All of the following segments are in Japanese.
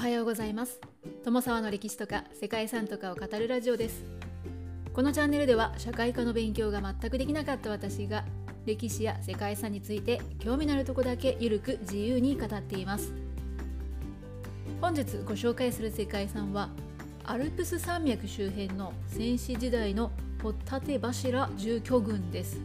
はようございます。友沢の歴史とか世界遺産とかを語るラジオです。このチャンネルでは社会科の勉強が全くできなかった私が歴史や世界遺産について興味のあるとこだけゆるく自由に語っています。本日ご紹介する世界遺産はアルプス山脈周辺の戦死時代の掘立柱住居群です。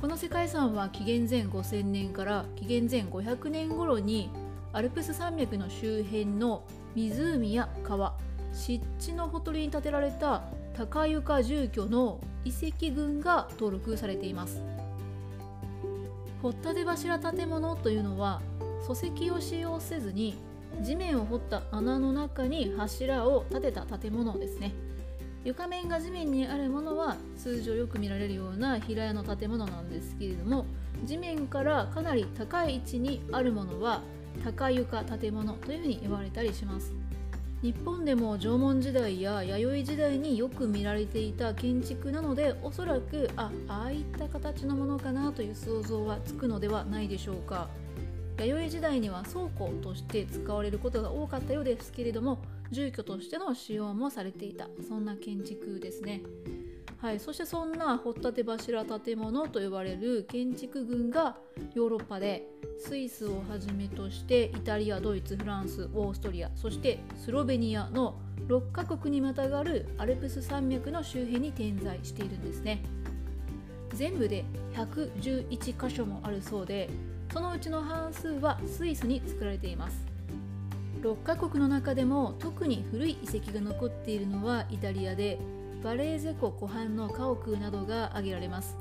この世界遺産は紀元前5000年から紀元前500年頃にアルプス山脈の周辺の湖や川湿地のほとりに建てられた高床住居の遺跡群が登録されています。掘っ立柱建物というのは礎石を使用せずに地面を掘った穴の中に柱を建てた建物ですね。床面が地面にあるものは通常よく見られるような平屋の建物なんですけれども地面からかなり高い位置にあるものは高床建物というふうに言われたりします。日本でも縄文時代や弥生時代によく見られていた建築なのでおそらくあああいった形のものかなという想像はつくのではないでしょうか。弥生時代には倉庫として使われることが多かったようですけれども住居としての使用もされていた。そんな建築ですね。はい、そしてそんな掘立柱建物と呼ばれる建築群がヨーロッパでスイスをはじめとしてイタリアドイツフランスオーストリアそしてスロベニアの6カ国にまたがるアルプス山脈の周辺に点在しているんですね。全部で111箇所もあるそうでそのうちの半数はスイスに作られています。6カ国の中でも特に古い遺跡が残っているのはイタリアでバレーゼ湖湖畔の家屋などが挙げられます。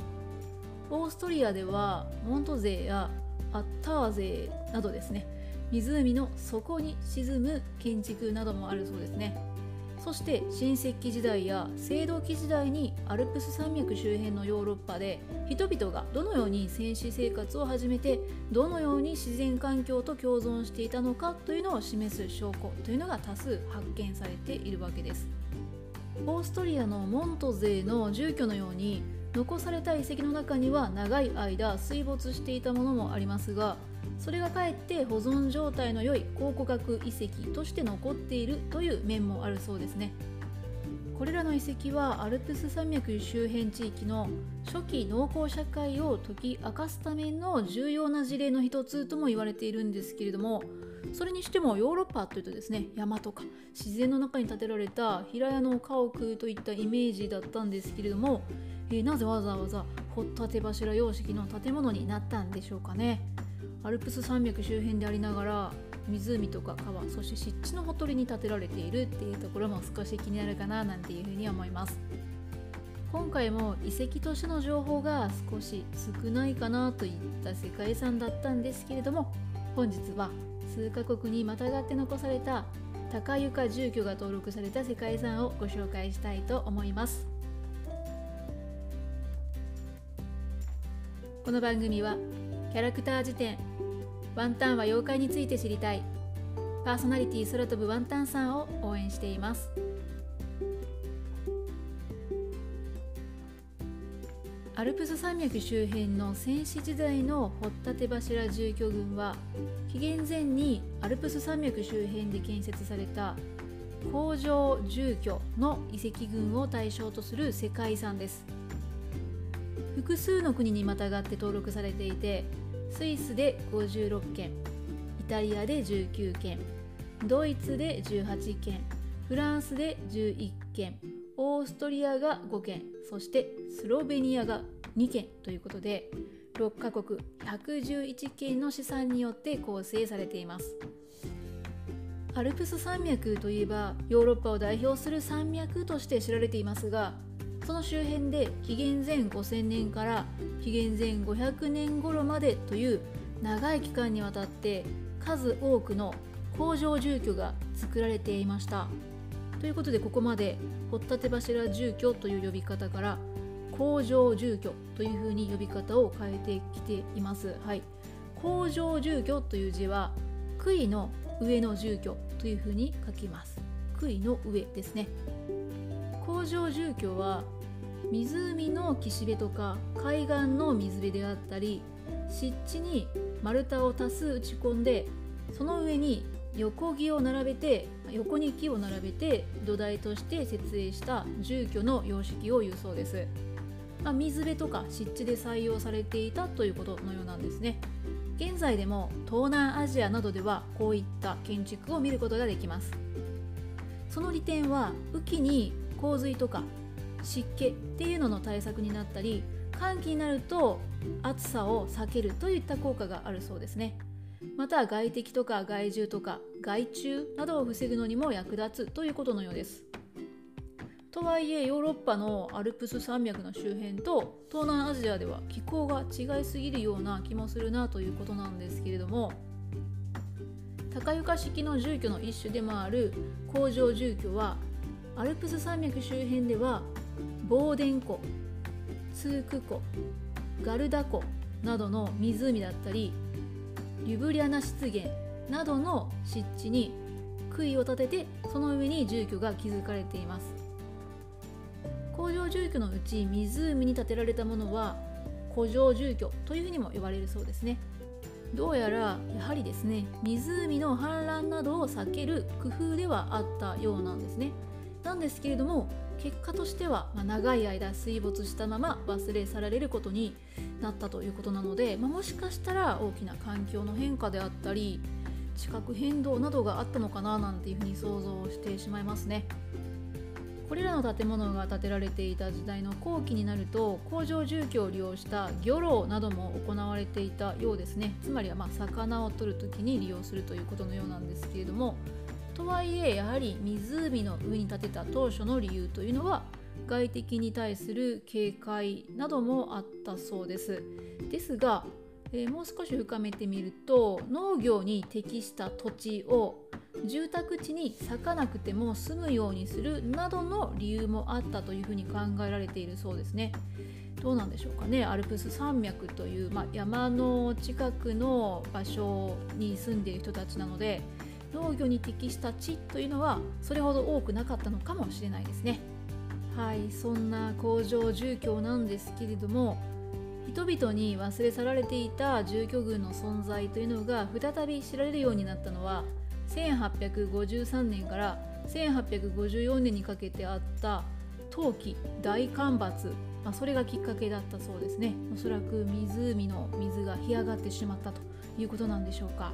オーストリアではモント勢やアッター勢などですね。湖の底に沈む建築などもあるそうですね。そして新石器時代や青銅器時代にアルプス山脈周辺のヨーロッパで人々がどのように戦死生活を始めてどのように自然環境と共存していたのかというのを示す証拠というのが多数発見されているわけです。オーストリアのモント勢の住居のように残された遺跡の中には長い間水没していたものもありますがそれがかえって保存状態の良い考古学遺跡として残っているという面もあるそうですね。これらの遺跡はアルプス山脈周辺地域の初期農耕社会を解き明かすための重要な事例の一つとも言われているんですけれどもそれにしてもヨーロッパというとですね山とか自然の中に建てられた平屋の家屋といったイメージだったんですけれども、えー、なぜわざわざ掘立柱様式の建物になったんでしょうかね。アルプス山脈周辺でありながら湖とか川そして湿地のほとりに建てられているっていうところも少し気になるかななんていうふうに思います。今回も遺跡としての情報が少し少ないかなといった世界遺産だったんですけれども本日は数カ国にまたがって残された高床住居が登録された世界遺産をご紹介したいと思います。この番組はキャラクター辞典ワンタンは妖怪について知りたい。パーソナリティ空飛ぶワンタンさんを応援しています。アルプス山脈周辺の戦死時代の掘立柱住居群は紀元前にアルプス山脈周辺で建設された工場住居の遺跡群を対象とする世界遺産です。複数の国にまたがって登録されていてスイスで56件イタリアで19件ドイツで18件フランスで11件オーストリアが5件そしてスロベニアが2件ということで6カ国111件の資産によって構成されています。アルプス山脈といえばヨーロッパを代表する山脈として知られていますがその周辺で紀元前5000年から紀元前500年頃までという長い期間にわたって数多くの工場住居が作られていましたということでここまで掘立柱住居という呼び方から工場住居というふうに呼び方を変えてきています。はい、工場住居という字は杭の上の住居というふうに書きます。杭の上ですね。工場住居は湖の岸辺とか海岸の水辺であったり湿地に丸太を多数打ち込んでその上に横木を並べて横に木を並べて土台として設営した住居の様式を言うそうです、まあ、水辺とか湿地で採用されていたということのようなんですね。現在でも東南アジアなどではこういった建築を見ることができます。その利点は雨季に洪水とか湿気っていうのの対策になったり寒気になると暑さを避けるといった効果があるそうですね。また外敵とか害獣とか害虫などを防ぐのにも役立つということのようです。とはいえヨーロッパのアルプス山脈の周辺と東南アジアでは気候が違いすぎるような気もするなということなんですけれども高床式の住居の一種でもある工場住居はアルプス山脈周辺ではボーデン湖ツーク湖ガルダ湖などの湖だったりリュブリアナ湿原などの湿地に杭を立ててその上に住居が築かれています。工場住居のうち湖に建てられたものは古城住居というふうにも呼ばれるそうですね。どうやらやはりですね湖の氾濫などを避ける工夫ではあったようなんですね。なんですけれども結果としては、まあ、長い間水没したまま忘れ去られることになったということなので、まあ、もしかしたら大きな環境の変化であったり地殻変動などがあったのかななんていうふうに想像してしまいますね。これらの建物が建てられていた時代の後期になると工場住居を利用した漁労なども行われていたようですねつまりはま魚を取る時に利用するということのようなんですけれどもとはいえやはり湖の上に建てた当初の理由というのは外敵に対する警戒などもあったそうですですが、えー、もう少し深めてみると農業に適した土地を住宅地に咲かなくても住むようにするなどの理由もあったというふうに考えられているそうですね。どうなんでしょうかねアルプス山脈という、ま、山の近くの場所に住んでいる人たちなので農業に適した地というのはそれほど多くなかったのかもしれないですね。はいそんな工場住居なんですけれども人々に忘れ去られていた住居群の存在というのが再び知られるようになったのは1853年から1854年にかけてあった冬季大干ばつ、まあ、それがきっかけだったそうですね。おそらく湖の水が干上がってしまったということなんでしょうか。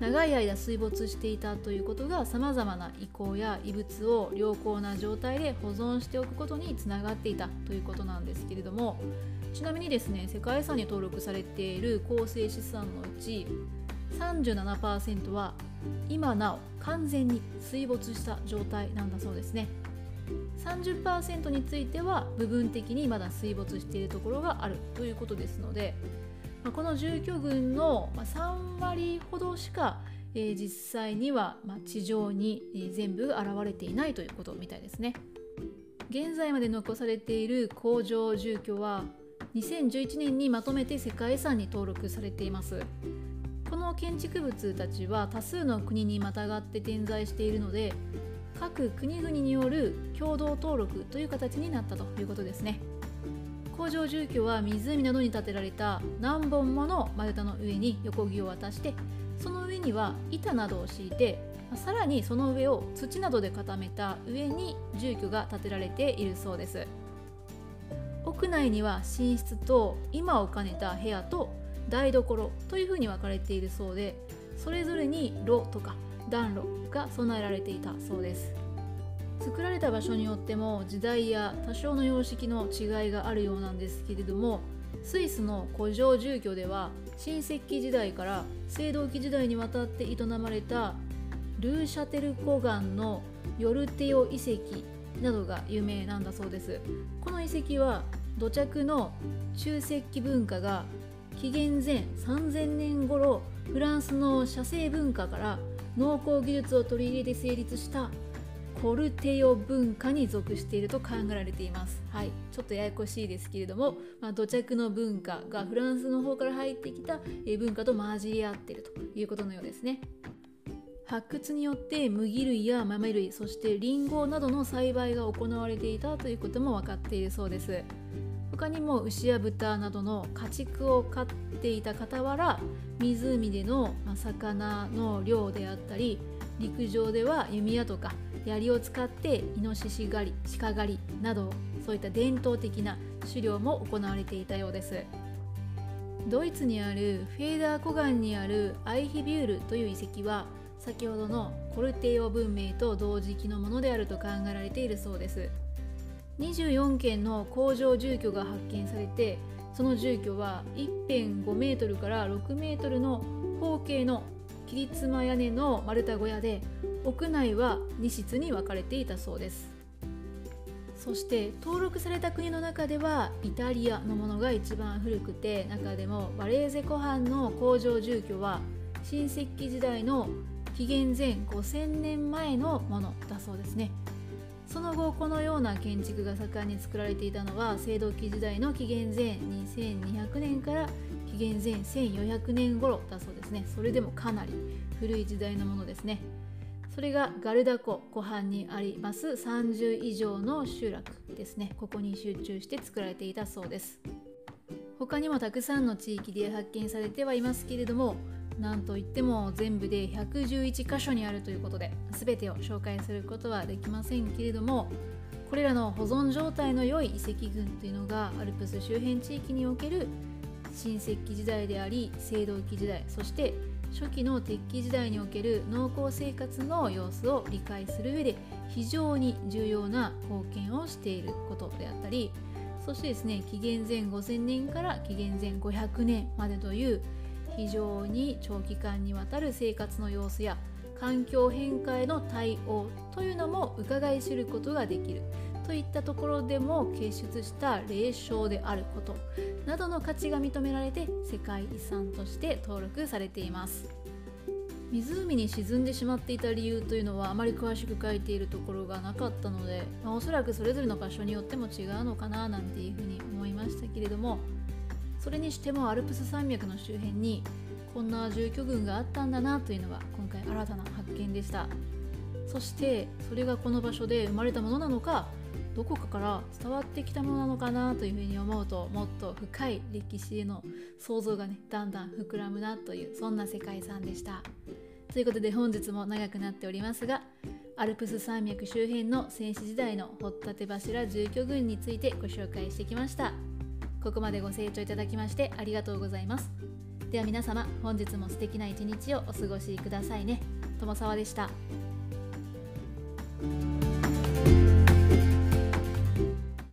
長い間水没していたということがさまざまな遺構や遺物を良好な状態で保存しておくことにつながっていたということなんですけれどもちなみにですね世界遺産に登録されている構成資産のうち37%は今なお完全に水没した状態なんだそうですね。30%については部分的にまだ水没しているところがあるということですので、まこの住居群の3割ほどしか、え実際には、ま地上に、え全部現れていないということみたいですね。現在まで残されている工場住居は2011年にまとめて世界遺産に登録されています。この建築物たちは多数の国にまたがって点在しているので各国々による共同登録という形になったということですね。工場住居は湖などに建てられた何本もの丸太の上に横木を渡してその上には板などを敷いてさらにその上を土などで固めた上に住居が建てられているそうです屋内には寝室と今を兼ねた部屋と台所というふうに分かれているそうでそれぞれに炉とか暖炉が備えられていたそうです作られた場所によっても時代や多少の様式の違いがあるようなんですけれどもスイスの古城住居では新石器時代から青銅器時代にわたって営まれたルーシャテル湖岸のヨルテオ遺跡などが有名なんだそうです。この遺跡は土着の中石器文化が紀元前3000年頃フランスの写生文化から農耕技術を取り入れて成立したコルテオ文化に属していると考えられています。はい、ちょっとややこしいですけれども、まあ、土着の文化がフランスの方から入ってきた文化と混じり合っているということのようですね。発掘によって麦類や豆類そしてリンゴなどの栽培が行われていたということも分かっているそうです他にも牛や豚などの家畜を飼っていた傍ら湖での魚の漁であったり陸上では弓矢とか槍を使ってイノシシ狩り鹿狩りなどそういった伝統的な狩猟も行われていたようです。ドイツにあるフェーダー湖岸にあるアイヒビュールという遺跡は先ほどのコルテイオ文明と同時期のものであると考えられているそうです。24件の工場住居が発見されてその住居は1.5メートルから6メートルの方形の切妻屋根の丸太小屋で屋内は2室に分かれていたそうです。そして登録された国の中ではイタリアのものが一番古くて中でもバレーゼ湖畔の工場住居は新石器時代の紀元前5000年前のものだそうですね。その後このような建築が盛んに作られていたのは青銅器時代の紀元前2200年から紀元前1400年頃だそうですね。それでもかなり古い時代のものですね。それがガルダ湖湖畔にあります。30以上の集落ですね。ここに集中して作られていたそうです。他にもたくさんの地域で発見されてはいますけれどもなんといっても全部で111箇所にあるということで全てを紹介することはできませんけれどもこれらの保存状態の良い遺跡群というのがアルプス周辺地域における新石器時代であり青銅器時代そして初期の鉄器時代における農耕生活の様子を理解する上で非常に重要な貢献をしていることであったりそしてですね紀元前5000年から紀元前500年までという非常に長期間にわたる生活の様子や環境変化への対応というのも伺い知ることができるといったところでも結出した霊障であることなどの価値が認められて世界遺産として登録されています。湖に沈んでしまっていた理由というのはあまり詳しく書いているところがなかったので、まあ、おそらくそれぞれの場所によっても違うのかななんていうふうに思いましたけれどもそれにしてもアルプス山脈の周辺にこんな住居群があったんだなというのは今回新たな発見でした。そしてそれがこの場所で生まれたものなのかどこかから伝わってきたものなのかなというふうに思うともっと深い歴史への想像がねだんだん膨らむなというそんな世界遺産でした。ということで本日も長くなっておりますがアルプス山脈周辺の戦死時代の掘立柱住居群についてご紹介してきました。ここまでご清聴いただきましてありがとうございます。では皆様本日も素敵な一日をお過ごしくださいね。友沢でした。